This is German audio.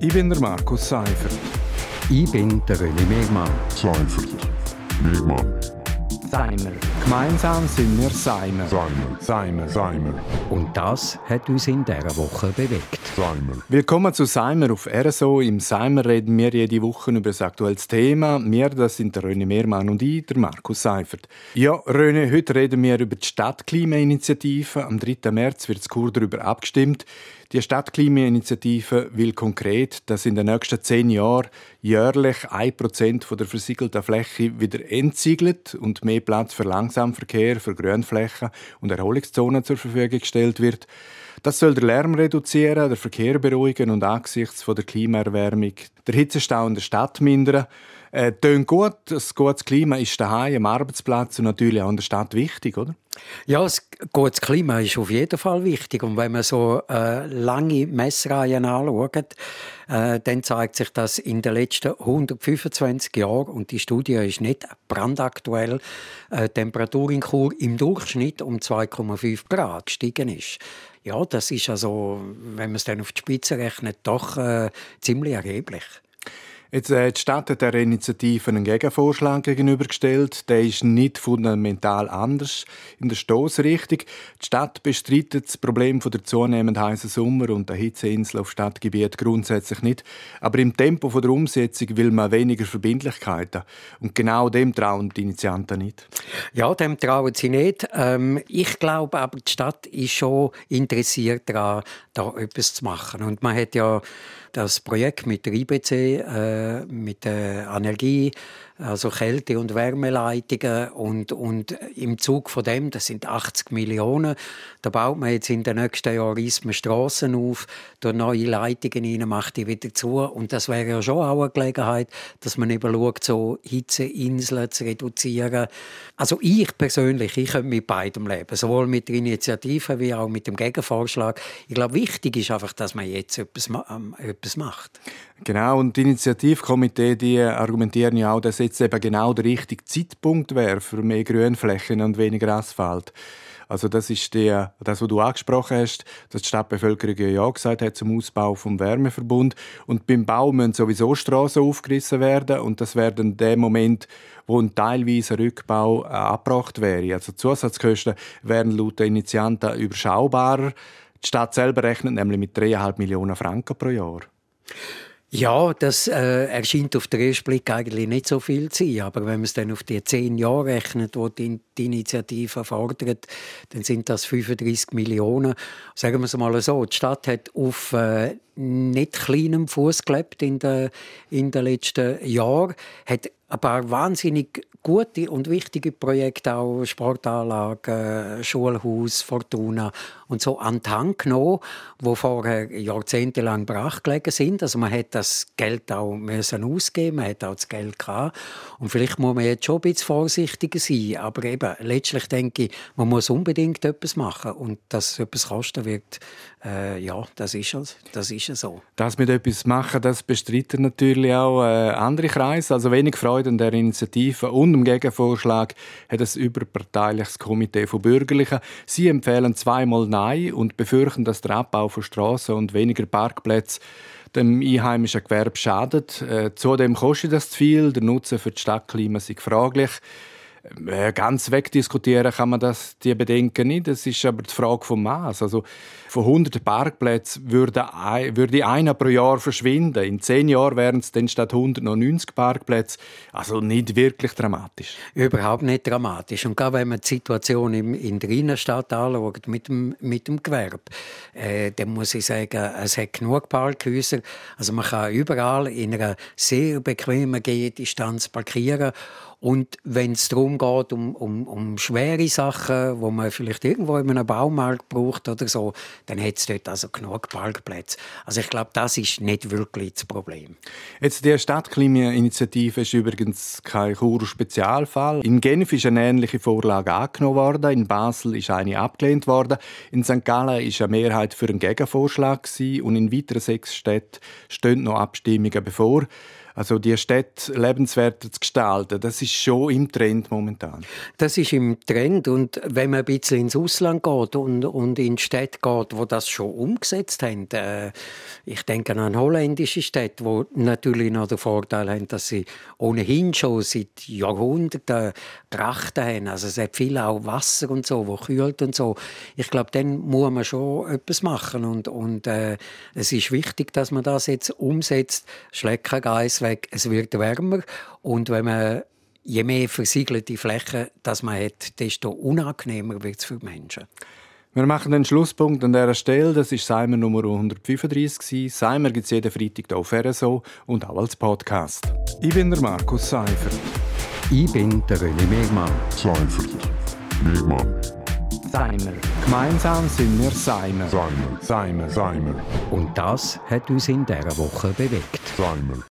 Ich bin der Markus Seifert. Ich bin der René Megmann. Seifert. Megmann. Seimer. Gemeinsam sind wir Seimer. Seimer. Seimer. Seimer. Und das hat uns in dieser Woche bewegt. Seimer. Willkommen zu Seimer auf RSO. Im Seimer reden wir jede Woche über ein aktuelles Thema. Wir, das sind der René Mehrmann und ich, der Markus Seifert. Ja, René, heute reden wir über die Stadtklimainitiative. Am 3. März wird Kur darüber abgestimmt. Die Stadtklimainitiative will konkret, dass in den nächsten zehn Jahren jährlich 1% der versiegelten Fläche wieder entsiegelt und mehr Platz für Langsamverkehr, für Grünflächen und Erholungszonen zur Verfügung gestellt wird. Das soll den Lärm reduzieren, den Verkehr beruhigen und angesichts der Klimaerwärmung der Hitzestau in der Stadt mindern. Äh, tönt gut, das gutes Klima ist daheim, am Arbeitsplatz und natürlich auch in der Stadt wichtig, oder? Ja, das gutes Klima ist auf jeden Fall wichtig. Und wenn man so äh, lange Messreihen anschaut, äh, dann zeigt sich, dass in den letzten 125 Jahren, und die Studie ist nicht brandaktuell, äh, Temperatur in Chur im Durchschnitt um 2,5 Grad gestiegen ist. Ja, das ist also, wenn man es dann auf die Spitze rechnet, doch äh, ziemlich erheblich. Jetzt, äh, die Stadt hat der Initiative einen Gegenvorschlag gegenübergestellt. Der ist nicht fundamental anders in der Stoßrichtung. Die Stadt bestreitet das Problem von der zunehmend heißen Sommer und der Hitzeinsel auf Stadtgebiet grundsätzlich nicht. Aber im Tempo von der Umsetzung will man weniger Verbindlichkeiten. Und genau dem trauen die Initianten nicht. Ja, dem trauen sie nicht. Ähm, ich glaube aber, die Stadt ist schon interessiert daran, da etwas zu machen. Und man hat ja das Projekt mit der IBC, äh, mit der Energie, also Kälte- und Wärmeleitungen und, und im Zug von dem, das sind 80 Millionen, da baut man jetzt in den nächsten Jahren Strassen auf, da neue Leitungen rein, macht die wieder zu und das wäre ja schon auch eine Gelegenheit, dass man eben schaut, so Hitzeinseln zu reduzieren. Also ich persönlich, ich könnte mit beidem leben, sowohl mit der Initiative wie auch mit dem Gegenvorschlag. Ich glaube, wichtig ist einfach, dass man jetzt etwas, ähm, etwas macht. Genau, und die Initiativkomitee die argumentieren ja auch, dass jetzt eben genau der richtige Zeitpunkt wäre für mehr Grünflächen und weniger Asphalt. Also das ist der, das, was du angesprochen hast, dass die Stadtbevölkerung ja gesagt hat zum Ausbau vom Wärmeverbund. Und beim Bau müssen sowieso Straßen aufgerissen werden und das wäre dann der Moment, wo ein teilweise Rückbau äh, abgebracht wäre. Also die Zusatzkosten wären laut den Initianten überschaubarer. Die Stadt selber rechnet nämlich mit 3,5 Millionen Franken pro Jahr. Ja, das äh, erscheint auf den ersten Blick eigentlich nicht so viel zu sein. Aber wenn man es dann auf die zehn Jahre rechnet, die die, die Initiative fordert, dann sind das 35 Millionen. Sagen wir es mal so, die Stadt hat auf äh, nicht kleinem Fuß gelebt in den, in den letzten Jahren, hat ein paar wahnsinnig gute und wichtige Projekte, auch Sportanlagen, Schulhaus, Fortuna und so an Hand genommen, die vorher jahrzehntelang brach gelegen sind. Also man hat das Geld auch müssen ausgeben, man hat auch das Geld gehabt. Und vielleicht muss man jetzt schon ein bisschen vorsichtiger sein. Aber eben, letztlich denke ich, man muss unbedingt etwas machen. Und dass es etwas kosten wird, äh, ja, das ist, es. das ist so. Das mit etwas machen, das bestreiten natürlich auch äh, andere Kreise. Also wenig Freude an der Initiative und dem Gegenvorschlag hat ein überparteiliches Komitee von Bürgerlichen. Sie empfehlen zweimal Nein und befürchten, dass der Abbau von Straßen und weniger Parkplätze dem einheimischen Gewerbe schadet. Äh, zudem kostet das zu viel, der Nutzen für das Stadtklima ist fraglich. Äh, ganz wegdiskutieren kann man das, die Bedenken nicht. Das ist aber die Frage vom Maß. Also von 100 Parkplätzen würde, würde einer pro Jahr verschwinden. In zehn Jahren wären es dann statt 100 noch 90 Parkplätze. Also nicht wirklich dramatisch. Überhaupt nicht dramatisch. Und gerade wenn man die Situation in der Innenstadt anschaut, mit dem, mit dem Gewerbe, äh, dann muss ich sagen, es hat genug Parkhäuser. Also man kann überall in einer sehr bequemen Gehdistanz parkieren. Und wenn es darum geht, um, um, um schwere Sachen, wo man vielleicht irgendwo in einem Baumarkt braucht oder so, dann hat es dort also genug Parkplätze. Also ich glaube, das ist nicht wirklich das Problem. Jetzt die Stadtklimainitiative ist übrigens kein Chur-Spezialfall. In Genf ist eine ähnliche Vorlage angenommen worden, in Basel ist eine abgelehnt worden, in St. Gallen ist eine Mehrheit für einen Gegenvorschlag und in weiteren sechs Städten stehen noch Abstimmungen bevor. Also die Städte lebenswerter zu gestalten, das ist schon im Trend momentan. Das ist im Trend und wenn man ein bisschen ins Ausland geht und, und in Städte geht, wo das schon umgesetzt haben, äh, ich denke an holländische Städte, wo natürlich noch den Vorteil haben, dass sie ohnehin schon seit Jahrhunderten Trachten haben. Also es hat viel auch Wasser und so, wo kühlt und so. Ich glaube, dann muss man schon etwas machen und, und äh, es ist wichtig, dass man das jetzt umsetzt. Schleckengeist weg, es wird wärmer und wenn man je mehr versiegelte Flächen das man hat, desto unangenehmer wird es für die Menschen. Wir machen den Schlusspunkt an dieser Stelle. Das ist Seimer Nummer 135. Seimer gibt es jeden Freitag hier auf RSO und auch als Podcast. Ich bin der Markus Seifert. Ich bin der René Megmann. Seifert. Megmann. Seimer. Gemeinsam sind wir Seimer. Seimer. Seimer. Seimer. Und das hat uns in dieser Woche bewegt. Seimer.